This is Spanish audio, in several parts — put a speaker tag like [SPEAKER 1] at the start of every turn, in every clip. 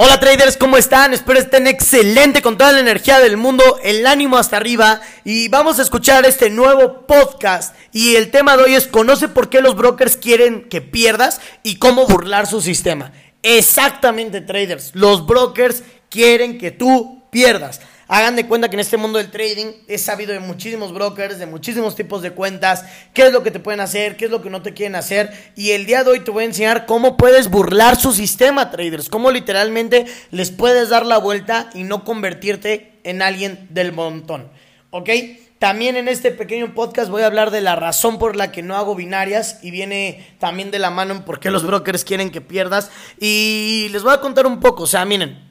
[SPEAKER 1] Hola traders, ¿cómo están? Espero estén excelente con toda la energía del mundo, el ánimo hasta arriba y vamos a escuchar este nuevo podcast y el tema de hoy es conoce por qué los brokers quieren que pierdas y cómo burlar su sistema. Exactamente traders, los brokers quieren que tú pierdas. Hagan de cuenta que en este mundo del trading he sabido de muchísimos brokers, de muchísimos tipos de cuentas, qué es lo que te pueden hacer, qué es lo que no te quieren hacer. Y el día de hoy te voy a enseñar cómo puedes burlar su sistema, traders. Cómo literalmente les puedes dar la vuelta y no convertirte en alguien del montón. ¿Ok? También en este pequeño podcast voy a hablar de la razón por la que no hago binarias y viene también de la mano en por qué los brokers quieren que pierdas. Y les voy a contar un poco, o sea, miren.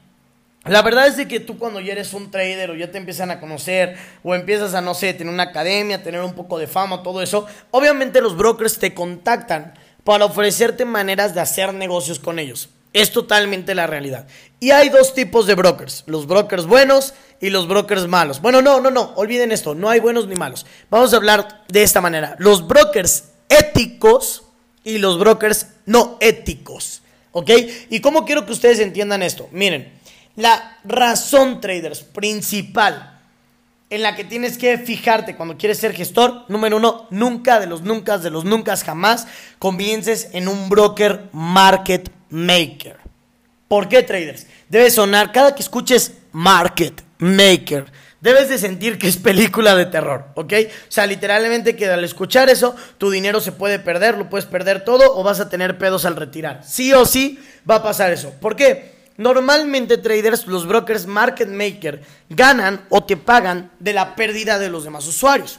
[SPEAKER 1] La verdad es de que tú cuando ya eres un trader o ya te empiezan a conocer o empiezas a, no sé, tener una academia, tener un poco de fama, todo eso, obviamente los brokers te contactan para ofrecerte maneras de hacer negocios con ellos. Es totalmente la realidad. Y hay dos tipos de brokers, los brokers buenos y los brokers malos. Bueno, no, no, no, olviden esto, no hay buenos ni malos. Vamos a hablar de esta manera. Los brokers éticos y los brokers no éticos. ¿Ok? ¿Y cómo quiero que ustedes entiendan esto? Miren. La razón, traders, principal en la que tienes que fijarte cuando quieres ser gestor, número uno, nunca de los nunca, de los nunca jamás comiences en un broker market maker. ¿Por qué, traders? Debe sonar, cada que escuches market maker, debes de sentir que es película de terror, ¿ok? O sea, literalmente que al escuchar eso, tu dinero se puede perder, lo puedes perder todo o vas a tener pedos al retirar. Sí o sí va a pasar eso. ¿Por qué? Normalmente traders, los brokers market maker, ganan o te pagan de la pérdida de los demás usuarios.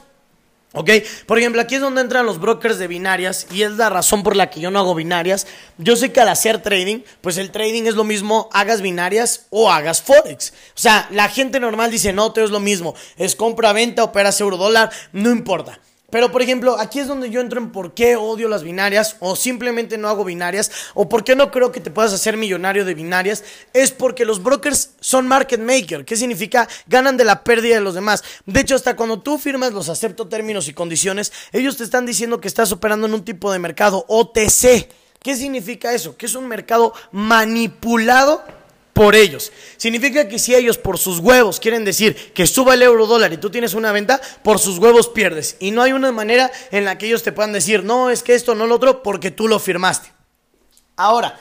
[SPEAKER 1] ¿Ok? Por ejemplo, aquí es donde entran los brokers de binarias y es la razón por la que yo no hago binarias. Yo sé que al hacer trading, pues el trading es lo mismo, hagas binarias o hagas forex. O sea, la gente normal dice, no, todo es lo mismo, es compra, venta, operas euro dólar, no importa. Pero, por ejemplo, aquí es donde yo entro en por qué odio las binarias o simplemente no hago binarias o por qué no creo que te puedas hacer millonario de binarias. Es porque los brokers son market maker. ¿Qué significa? Ganan de la pérdida de los demás. De hecho, hasta cuando tú firmas los acepto términos y condiciones, ellos te están diciendo que estás operando en un tipo de mercado OTC. ¿Qué significa eso? Que es un mercado manipulado por ellos. Significa que si ellos por sus huevos quieren decir que suba el euro dólar y tú tienes una venta, por sus huevos pierdes. Y no hay una manera en la que ellos te puedan decir, no, es que esto, no lo otro, porque tú lo firmaste. Ahora,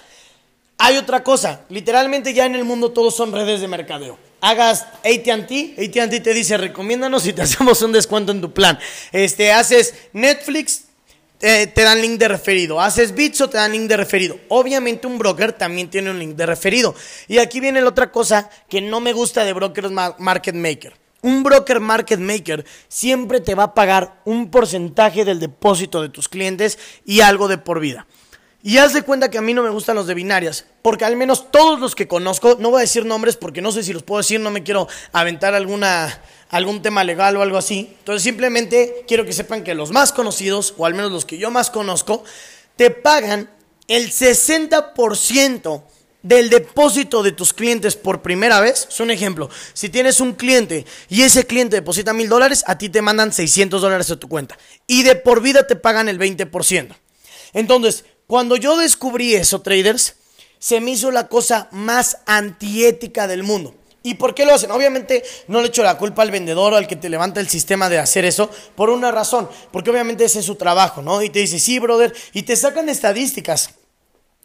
[SPEAKER 1] hay otra cosa. Literalmente ya en el mundo todos son redes de mercadeo. Hagas ATT, ATT te dice recomiéndanos y te hacemos un descuento en tu plan. Este, haces Netflix, te dan link de referido. Haces bits o te dan link de referido. Obviamente un broker también tiene un link de referido. Y aquí viene la otra cosa que no me gusta de brokers market maker. Un broker market maker siempre te va a pagar un porcentaje del depósito de tus clientes y algo de por vida. Y haz de cuenta que a mí no me gustan los de binarias, porque al menos todos los que conozco, no voy a decir nombres porque no sé si los puedo decir, no me quiero aventar alguna algún tema legal o algo así. Entonces simplemente quiero que sepan que los más conocidos, o al menos los que yo más conozco, te pagan el 60% del depósito de tus clientes por primera vez. Es un ejemplo. Si tienes un cliente y ese cliente deposita mil dólares, a ti te mandan 600 dólares a tu cuenta. Y de por vida te pagan el 20%. Entonces, cuando yo descubrí eso, traders, se me hizo la cosa más antiética del mundo. ¿Y por qué lo hacen? Obviamente no le echo la culpa al vendedor o al que te levanta el sistema de hacer eso por una razón, porque obviamente ese es su trabajo, ¿no? Y te dice, sí, brother, y te sacan estadísticas.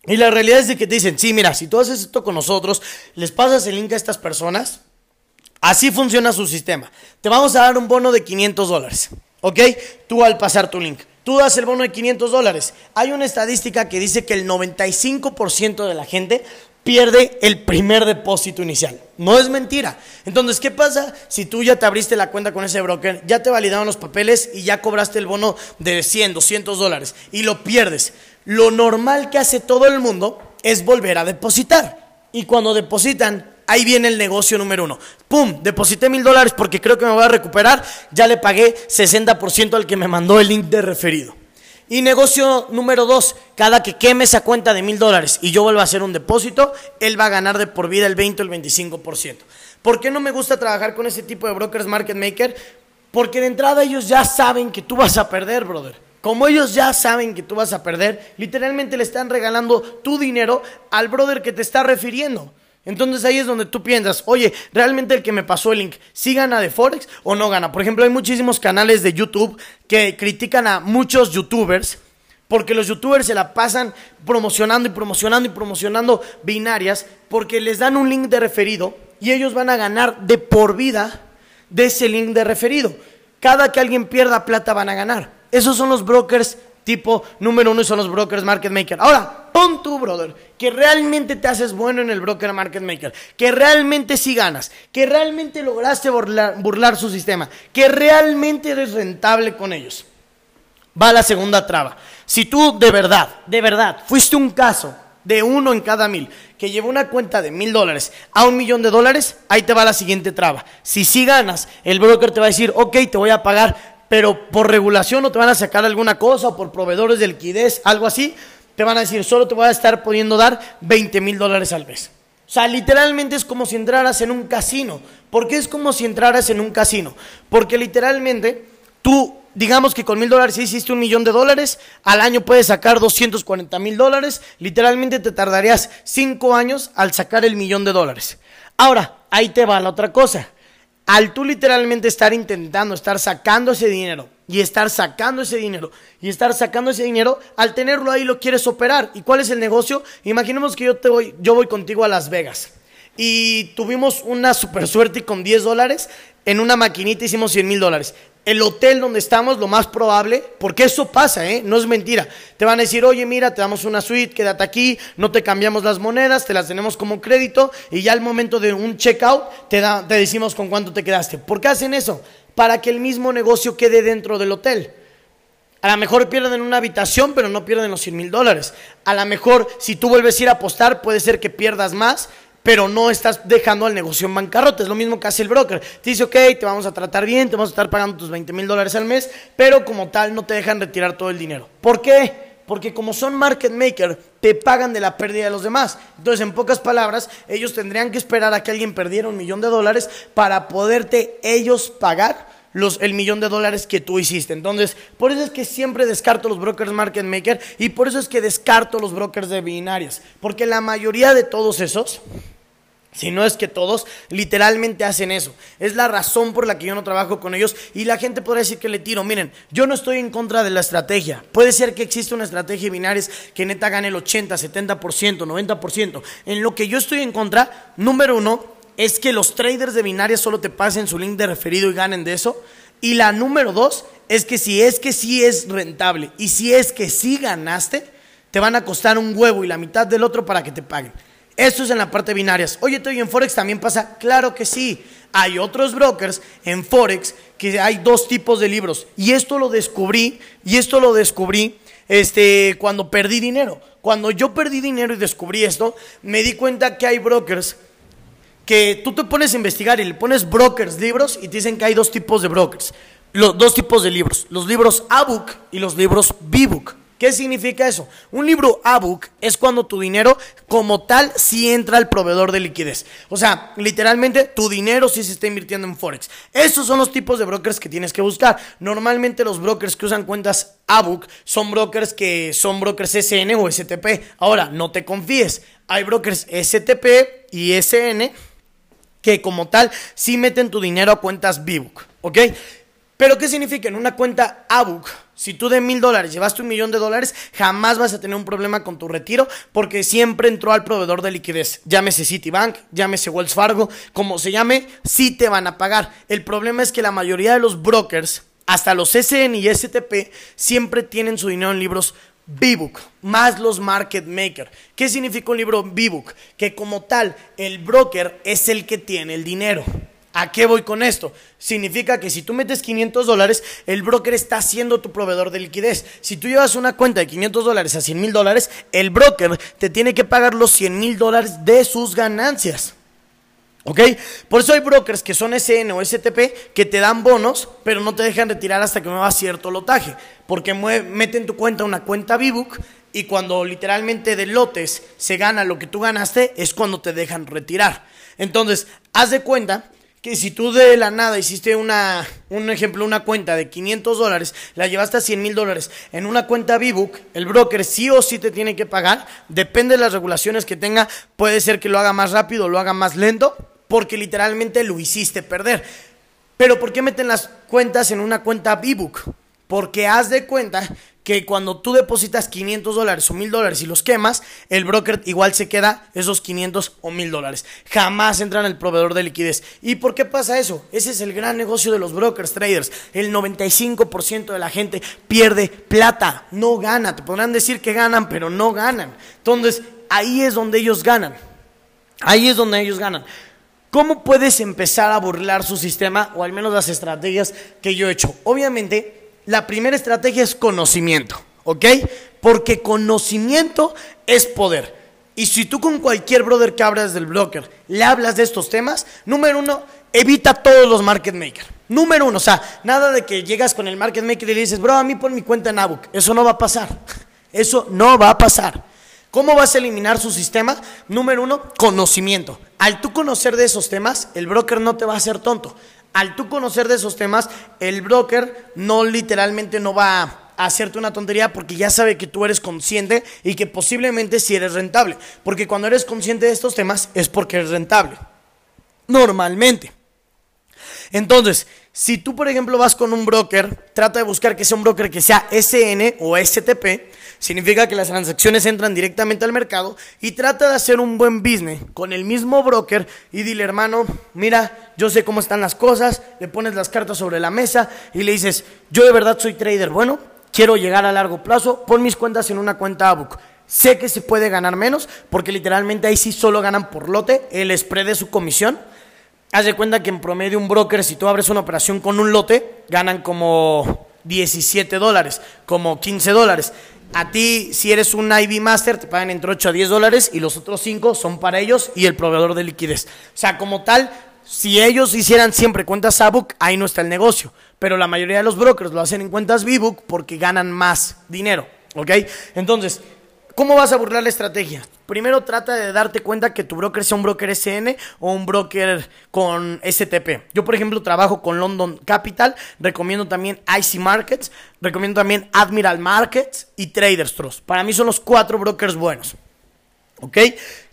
[SPEAKER 1] Y la realidad es de que te dicen, sí, mira, si tú haces esto con nosotros, les pasas el link a estas personas, así funciona su sistema. Te vamos a dar un bono de 500 dólares, ¿ok? Tú al pasar tu link. Tú das el bono de 500 dólares. Hay una estadística que dice que el 95% de la gente pierde el primer depósito inicial. No es mentira. Entonces, ¿qué pasa si tú ya te abriste la cuenta con ese broker, ya te validaron los papeles y ya cobraste el bono de 100, 200 dólares y lo pierdes? Lo normal que hace todo el mundo es volver a depositar. Y cuando depositan, ahí viene el negocio número uno. ¡Pum! Deposité mil dólares porque creo que me voy a recuperar. Ya le pagué 60% al que me mandó el link de referido. Y negocio número dos, cada que queme esa cuenta de mil dólares y yo vuelva a hacer un depósito, él va a ganar de por vida el 20 o el 25%. ¿Por qué no me gusta trabajar con ese tipo de brokers market maker? Porque de entrada ellos ya saben que tú vas a perder, brother. Como ellos ya saben que tú vas a perder, literalmente le están regalando tu dinero al brother que te está refiriendo. Entonces ahí es donde tú piensas, oye, ¿realmente el que me pasó el link, sí gana de Forex o no gana? Por ejemplo, hay muchísimos canales de YouTube que critican a muchos youtubers porque los youtubers se la pasan promocionando y promocionando y promocionando binarias porque les dan un link de referido y ellos van a ganar de por vida de ese link de referido. Cada que alguien pierda plata van a ganar. Esos son los brokers tipo número uno y son los brokers market maker. Ahora, pon tú, brother, que realmente te haces bueno en el broker market maker, que realmente sí ganas, que realmente lograste burlar, su sistema, que realmente eres rentable con ellos. Va la segunda traba. Si tú de verdad, de verdad, fuiste un caso de uno en cada mil, que llevó una cuenta de mil dólares a un millón de dólares, ahí te va la siguiente traba. Si sí ganas, el broker te va a decir, ok, te voy a pagar, pero por regulación no te van a sacar alguna cosa o por proveedores de liquidez, algo así, te van a decir, solo te voy a estar pudiendo dar 20 mil dólares al mes. O sea, literalmente es como si entraras en un casino. ¿Por qué es como si entraras en un casino? Porque literalmente tú digamos que con mil dólares hiciste un millón de dólares, al año puedes sacar 240 mil dólares, literalmente te tardarías cinco años al sacar el millón de dólares. Ahora, ahí te va la otra cosa. Al tú literalmente estar intentando, estar sacando ese dinero y estar sacando ese dinero y estar sacando ese dinero, al tenerlo ahí lo quieres operar. ¿Y cuál es el negocio? Imaginemos que yo, te voy, yo voy contigo a Las Vegas y tuvimos una super suerte y con 10 dólares en una maquinita hicimos 100 mil dólares el hotel donde estamos, lo más probable, porque eso pasa, ¿eh? no es mentira. Te van a decir, oye, mira, te damos una suite, quédate aquí, no te cambiamos las monedas, te las tenemos como crédito y ya al momento de un checkout te, da, te decimos con cuánto te quedaste. ¿Por qué hacen eso? Para que el mismo negocio quede dentro del hotel. A lo mejor pierden una habitación, pero no pierden los 100 mil dólares. A lo mejor, si tú vuelves a ir a apostar, puede ser que pierdas más, pero no estás dejando al negocio en bancarrota. Es lo mismo que hace el broker. Te dice, ok, te vamos a tratar bien, te vamos a estar pagando tus 20 mil dólares al mes, pero como tal no te dejan retirar todo el dinero. ¿Por qué? Porque como son market maker, te pagan de la pérdida de los demás. Entonces, en pocas palabras, ellos tendrían que esperar a que alguien perdiera un millón de dólares para poderte ellos pagar los, el millón de dólares que tú hiciste. Entonces, por eso es que siempre descarto los brokers market maker y por eso es que descarto los brokers de binarias. Porque la mayoría de todos esos si no es que todos literalmente hacen eso. Es la razón por la que yo no trabajo con ellos y la gente podría decir que le tiro. Miren, yo no estoy en contra de la estrategia. Puede ser que exista una estrategia de que neta gane el 80, 70%, 90%. En lo que yo estoy en contra, número uno, es que los traders de binarias solo te pasen su link de referido y ganen de eso. Y la número dos es que si es que sí es rentable y si es que sí ganaste, te van a costar un huevo y la mitad del otro para que te paguen. Esto es en la parte binarias. Oye, ¿y en Forex también pasa? Claro que sí. Hay otros brokers en Forex que hay dos tipos de libros. Y esto lo descubrí, y esto lo descubrí este, cuando perdí dinero. Cuando yo perdí dinero y descubrí esto, me di cuenta que hay brokers que tú te pones a investigar y le pones brokers, libros, y te dicen que hay dos tipos de brokers. Los dos tipos de libros. Los libros A-Book y los libros B-Book. ¿Qué significa eso? Un libro ABOOK es cuando tu dinero como tal sí entra al proveedor de liquidez. O sea, literalmente tu dinero sí se está invirtiendo en Forex. Esos son los tipos de brokers que tienes que buscar. Normalmente los brokers que usan cuentas ABOOK son brokers que son brokers SN o STP. Ahora, no te confíes. Hay brokers STP y SN que como tal sí meten tu dinero a cuentas BBOOK. ¿Ok? Pero ¿qué significa? En una cuenta ABUC, si tú de mil dólares llevaste un millón de dólares, jamás vas a tener un problema con tu retiro porque siempre entró al proveedor de liquidez. Llámese Citibank, llámese Wells Fargo, como se llame, sí te van a pagar. El problema es que la mayoría de los brokers, hasta los SN y STP, siempre tienen su dinero en libros B-Book, más los market maker. ¿Qué significa un libro B-Book? Que como tal, el broker es el que tiene el dinero. ¿A qué voy con esto? Significa que si tú metes 500 dólares, el broker está siendo tu proveedor de liquidez. Si tú llevas una cuenta de 500 dólares a 100 mil dólares, el broker te tiene que pagar los 100 mil dólares de sus ganancias. ¿Ok? Por eso hay brokers que son SN o STP que te dan bonos, pero no te dejan retirar hasta que muevas cierto lotaje. Porque meten tu cuenta una cuenta VBOOK y cuando literalmente de lotes se gana lo que tú ganaste, es cuando te dejan retirar. Entonces, haz de cuenta que si tú de la nada hiciste una, un ejemplo, una cuenta de 500 dólares, la llevaste a 100 mil dólares en una cuenta B-Book, el broker sí o sí te tiene que pagar, depende de las regulaciones que tenga, puede ser que lo haga más rápido lo haga más lento, porque literalmente lo hiciste perder. Pero ¿por qué meten las cuentas en una cuenta B-Book? Porque haz de cuenta que cuando tú depositas 500 dólares o 1000 dólares y los quemas, el broker igual se queda esos 500 o 1000 dólares. Jamás entran el proveedor de liquidez. ¿Y por qué pasa eso? Ese es el gran negocio de los brokers, traders. El 95% de la gente pierde plata, no gana. Te podrán decir que ganan, pero no ganan. Entonces, ahí es donde ellos ganan. Ahí es donde ellos ganan. ¿Cómo puedes empezar a burlar su sistema o al menos las estrategias que yo he hecho? Obviamente, la primera estrategia es conocimiento, ¿ok? Porque conocimiento es poder. Y si tú con cualquier brother que abras del broker le hablas de estos temas, número uno, evita todos los market makers. Número uno, o sea, nada de que llegas con el market maker y le dices, bro, a mí pon mi cuenta en Abuk. Eso no va a pasar. Eso no va a pasar. ¿Cómo vas a eliminar su sistema? Número uno, conocimiento. Al tú conocer de esos temas, el broker no te va a hacer tonto al tú conocer de esos temas, el broker no literalmente no va a hacerte una tontería porque ya sabe que tú eres consciente y que posiblemente si sí eres rentable. Porque cuando eres consciente de estos temas es porque eres rentable. Normalmente. Entonces, si tú, por ejemplo, vas con un broker, trata de buscar que sea un broker que sea SN o STP, significa que las transacciones entran directamente al mercado y trata de hacer un buen business con el mismo broker y dile, hermano, mira, yo sé cómo están las cosas, le pones las cartas sobre la mesa y le dices, yo de verdad soy trader, bueno, quiero llegar a largo plazo, pon mis cuentas en una cuenta ABUC. Sé que se puede ganar menos porque literalmente ahí sí solo ganan por lote el spread de su comisión. Haz de cuenta que en promedio un broker, si tú abres una operación con un lote, ganan como 17 dólares, como 15 dólares. A ti, si eres un IB Master, te pagan entre 8 a 10 dólares y los otros 5 son para ellos y el proveedor de liquidez. O sea, como tal, si ellos hicieran siempre cuentas Sabook, ahí no está el negocio. Pero la mayoría de los brokers lo hacen en cuentas VBook porque ganan más dinero. ¿Ok? Entonces, ¿Cómo vas a burlar la estrategia? Primero trata de darte cuenta que tu broker sea un broker SN o un broker con STP. Yo, por ejemplo, trabajo con London Capital, recomiendo también IC Markets, recomiendo también Admiral Markets y Traders Trust. Para mí son los cuatro brokers buenos. ¿Ok?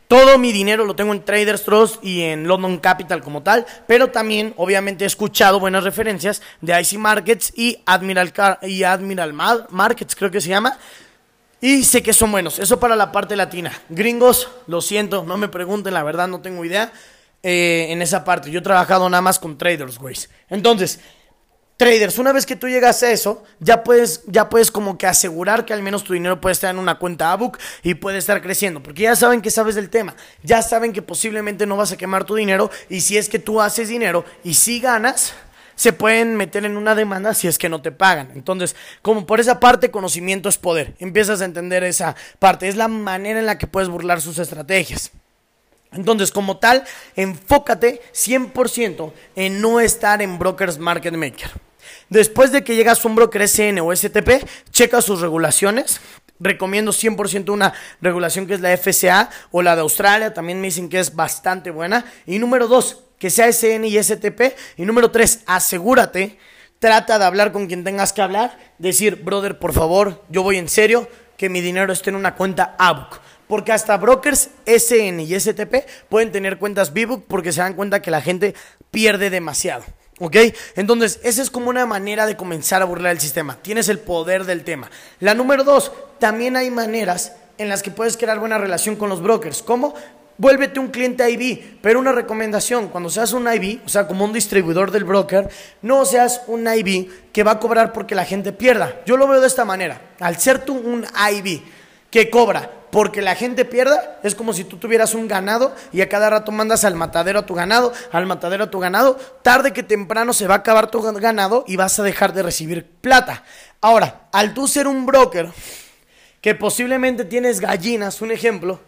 [SPEAKER 1] Todo mi dinero lo tengo en Traders Trust y en London Capital como tal, pero también obviamente he escuchado buenas referencias de IC Markets y Admiral, y Admiral Markets, creo que se llama. Y sé que son buenos. Eso para la parte latina. Gringos, lo siento, no me pregunten, la verdad no tengo idea eh, en esa parte. Yo he trabajado nada más con traders, güey. Entonces, traders, una vez que tú llegas a eso, ya puedes, ya puedes como que asegurar que al menos tu dinero puede estar en una cuenta ABUC y puede estar creciendo. Porque ya saben que sabes del tema. Ya saben que posiblemente no vas a quemar tu dinero. Y si es que tú haces dinero y si ganas se pueden meter en una demanda si es que no te pagan. Entonces, como por esa parte, conocimiento es poder. Empiezas a entender esa parte. Es la manera en la que puedes burlar sus estrategias. Entonces, como tal, enfócate 100% en no estar en brokers market maker. Después de que llegas a broker SN o STP, checa sus regulaciones. Recomiendo 100% una regulación que es la FCA o la de Australia. También me dicen que es bastante buena. Y número dos, que sea SN y STP. Y número tres, asegúrate, trata de hablar con quien tengas que hablar, decir, brother, por favor, yo voy en serio, que mi dinero esté en una cuenta ABUC. Porque hasta brokers SN y STP pueden tener cuentas BBUC porque se dan cuenta que la gente pierde demasiado. ¿Ok? Entonces, esa es como una manera de comenzar a burlar el sistema. Tienes el poder del tema. La número dos, también hay maneras en las que puedes crear buena relación con los brokers. ¿Cómo? vuélvete un cliente IB. Pero una recomendación, cuando seas un IB, o sea, como un distribuidor del broker, no seas un IB que va a cobrar porque la gente pierda. Yo lo veo de esta manera. Al ser tú un IB que cobra porque la gente pierda, es como si tú tuvieras un ganado y a cada rato mandas al matadero a tu ganado, al matadero a tu ganado, tarde que temprano se va a acabar tu ganado y vas a dejar de recibir plata. Ahora, al tú ser un broker que posiblemente tienes gallinas, un ejemplo,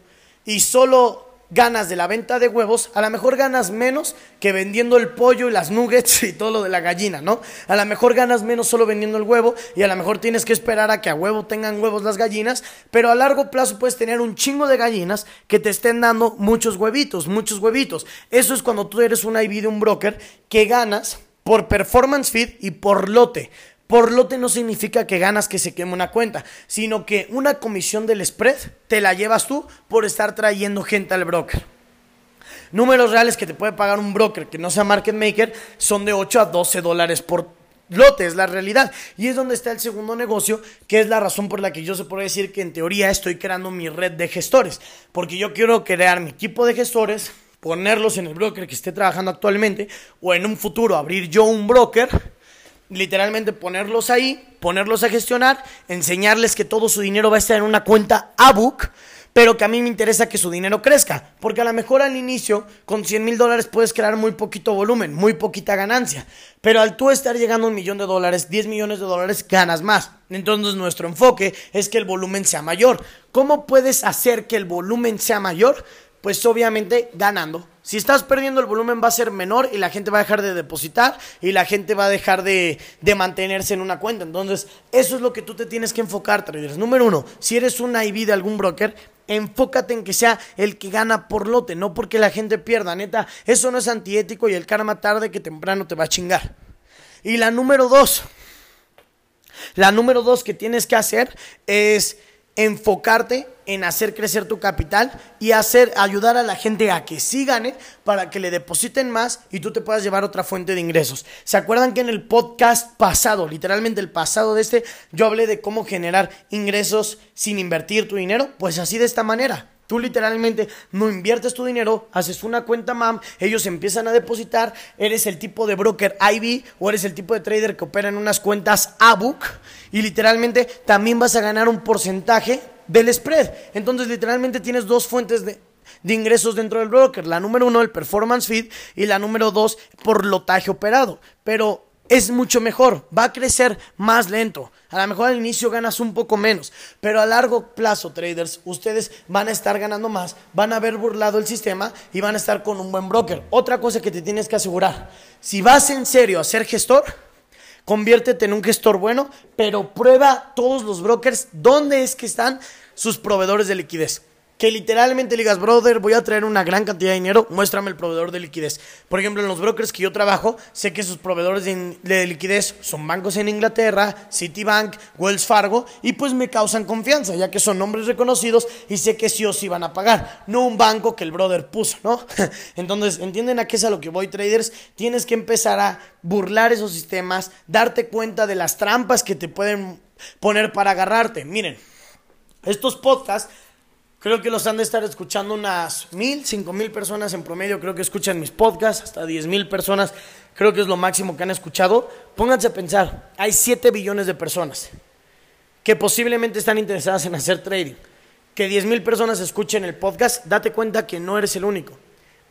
[SPEAKER 1] y solo ganas de la venta de huevos, a lo mejor ganas menos que vendiendo el pollo y las nuggets y todo lo de la gallina, ¿no? A lo mejor ganas menos solo vendiendo el huevo y a lo mejor tienes que esperar a que a huevo tengan huevos las gallinas, pero a largo plazo puedes tener un chingo de gallinas que te estén dando muchos huevitos, muchos huevitos. Eso es cuando tú eres un IB de un broker que ganas por performance feed y por lote. Por lote no significa que ganas que se queme una cuenta, sino que una comisión del spread te la llevas tú por estar trayendo gente al broker. Números reales que te puede pagar un broker que no sea market maker son de 8 a 12 dólares por lote, es la realidad. Y es donde está el segundo negocio, que es la razón por la que yo se puede decir que en teoría estoy creando mi red de gestores. Porque yo quiero crear mi equipo de gestores, ponerlos en el broker que esté trabajando actualmente, o en un futuro abrir yo un broker literalmente ponerlos ahí, ponerlos a gestionar, enseñarles que todo su dinero va a estar en una cuenta ABUC, pero que a mí me interesa que su dinero crezca, porque a lo mejor al inicio con 100 mil dólares puedes crear muy poquito volumen, muy poquita ganancia, pero al tú estar llegando a un millón de dólares, 10 millones de dólares, ganas más. Entonces nuestro enfoque es que el volumen sea mayor. ¿Cómo puedes hacer que el volumen sea mayor? Pues obviamente ganando si estás perdiendo el volumen va a ser menor y la gente va a dejar de depositar y la gente va a dejar de, mantenerse en una cuenta. Entonces, eso es lo que tú te tienes que enfocar, traders. Número uno, si eres un IB de algún broker, enfócate en que sea el que gana por lote, no porque la gente pierda. Neta, eso no es antiético y el karma tarde que temprano te va a chingar. Y la número dos, la número dos que tienes que hacer es enfocarte en hacer crecer tu capital y hacer ayudar a la gente a que sí gane para que le depositen más y tú te puedas llevar otra fuente de ingresos. ¿Se acuerdan que en el podcast pasado, literalmente el pasado de este, yo hablé de cómo generar ingresos sin invertir tu dinero? Pues así de esta manera. Tú literalmente no inviertes tu dinero, haces una cuenta MAM, ellos empiezan a depositar, eres el tipo de broker IB o eres el tipo de trader que opera en unas cuentas ABUC y literalmente también vas a ganar un porcentaje del spread. Entonces literalmente tienes dos fuentes de, ingresos dentro del broker. La número uno, el performance feed, y la número dos, por lotaje operado. Pero es mucho mejor, va a crecer más lento. A lo mejor al inicio ganas un poco menos, pero a largo plazo, traders, ustedes van a estar ganando más, van a haber burlado el sistema y van a estar con un buen broker. Otra cosa que te tienes que asegurar, si vas en serio a ser gestor, conviértete en un gestor bueno, pero prueba todos los brokers dónde es que están sus proveedores de liquidez que literalmente digas, brother, voy a traer una gran cantidad de dinero, muéstrame el proveedor de liquidez. Por ejemplo, en los brokers que yo trabajo, sé que sus proveedores de, liquidez son bancos en Inglaterra, Citibank, Wells Fargo, y pues me causan confianza, ya que son nombres reconocidos y sé que sí o sí van a pagar, no un banco que el brother puso, ¿no? Entonces, ¿entienden a qué es a lo que voy, traders? Tienes que empezar a burlar esos sistemas, darte cuenta de las trampas que te pueden poner para agarrarte. Miren, estos podcasts Creo que los han de estar escuchando unas mil, cinco mil personas en promedio. Creo que escuchan mis podcasts, hasta diez mil personas. Creo que es lo máximo que han escuchado. Pónganse a pensar, hay 7 billones de personas que posiblemente están interesadas en hacer trading. Que diez mil personas escuchen el podcast, date cuenta que no eres el único.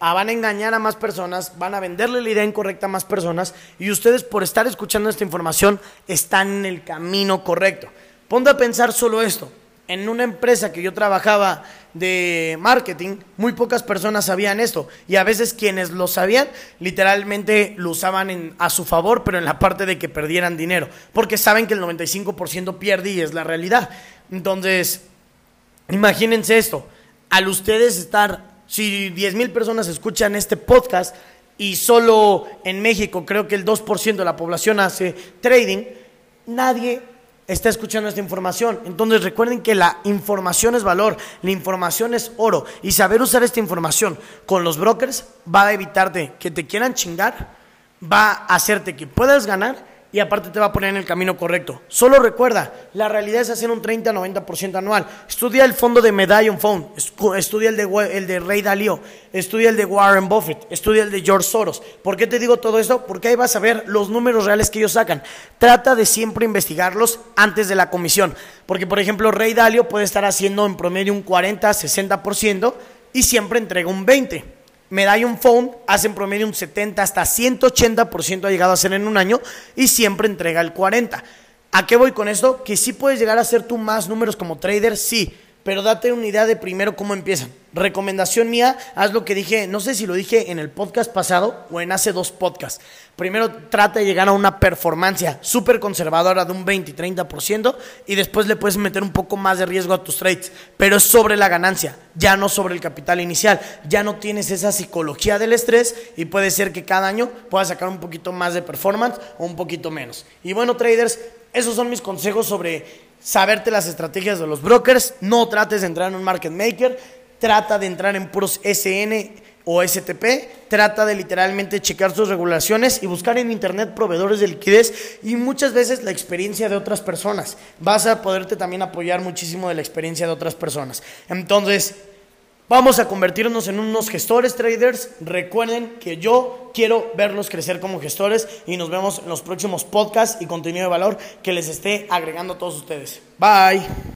[SPEAKER 1] Ah, van a engañar a más personas, van a venderle la idea incorrecta a más personas y ustedes por estar escuchando esta información están en el camino correcto. Ponte a pensar solo esto en una empresa que yo trabajaba de marketing, muy pocas personas sabían esto. Y a veces quienes lo sabían, literalmente lo usaban a su favor, pero en la parte de que perdieran dinero. Porque saben que el 95% pierde y es la realidad. Entonces, imagínense esto. Al ustedes estar, si 10 mil personas escuchan este podcast y solo en México creo que el 2% de la población hace trading, nadie está escuchando esta información. Entonces recuerden que la información es valor, la información es oro. Y saber usar esta información con los brokers va a evitarte que te quieran chingar, va a hacerte que puedas ganar y aparte te va a poner en el camino correcto. Solo recuerda, la realidad es hacer un 30-90% anual. Estudia el fondo de Medallion Fund, estudia el de, el de Ray Dalio, estudia el de Warren Buffett, estudia el de George Soros. ¿Por qué te digo todo esto? Porque ahí vas a ver los números reales que ellos sacan. Trata de siempre investigarlos antes de la comisión. Porque, por ejemplo, Ray Dalio puede estar haciendo en promedio un 40-60% y siempre entrega un 20%. Medallion Phone hace en promedio un 70 hasta 180% ha llegado a ser en un año y siempre entrega el 40. ¿A qué voy con esto? Que sí puedes llegar a hacer tú más números como trader, sí, pero date una idea de primero cómo empiezan. Recomendación mía, haz lo que dije, no sé si lo dije en el podcast pasado o en hace dos podcasts. Primero trata de llegar a una performance súper conservadora de un 20 y 30% y después le puedes meter un poco más de riesgo a tus trades, pero es sobre la ganancia, ya no sobre el capital inicial. Ya no tienes esa psicología del estrés y puede ser que cada año puedas sacar un poquito más de performance o un poquito menos. Y bueno, traders, esos son mis consejos sobre saberte las estrategias de los brokers. No trates de entrar en un market maker trata de entrar en puros SN o STP, trata de literalmente checar sus regulaciones y buscar en internet proveedores de liquidez y muchas veces la experiencia de otras personas. Vas a poderte también apoyar muchísimo de la experiencia de otras personas. Entonces, vamos a convertirnos en unos gestores traders. Recuerden que yo quiero verlos crecer como gestores y nos vemos en los próximos podcasts y contenido de valor que les esté agregando a todos ustedes. Bye.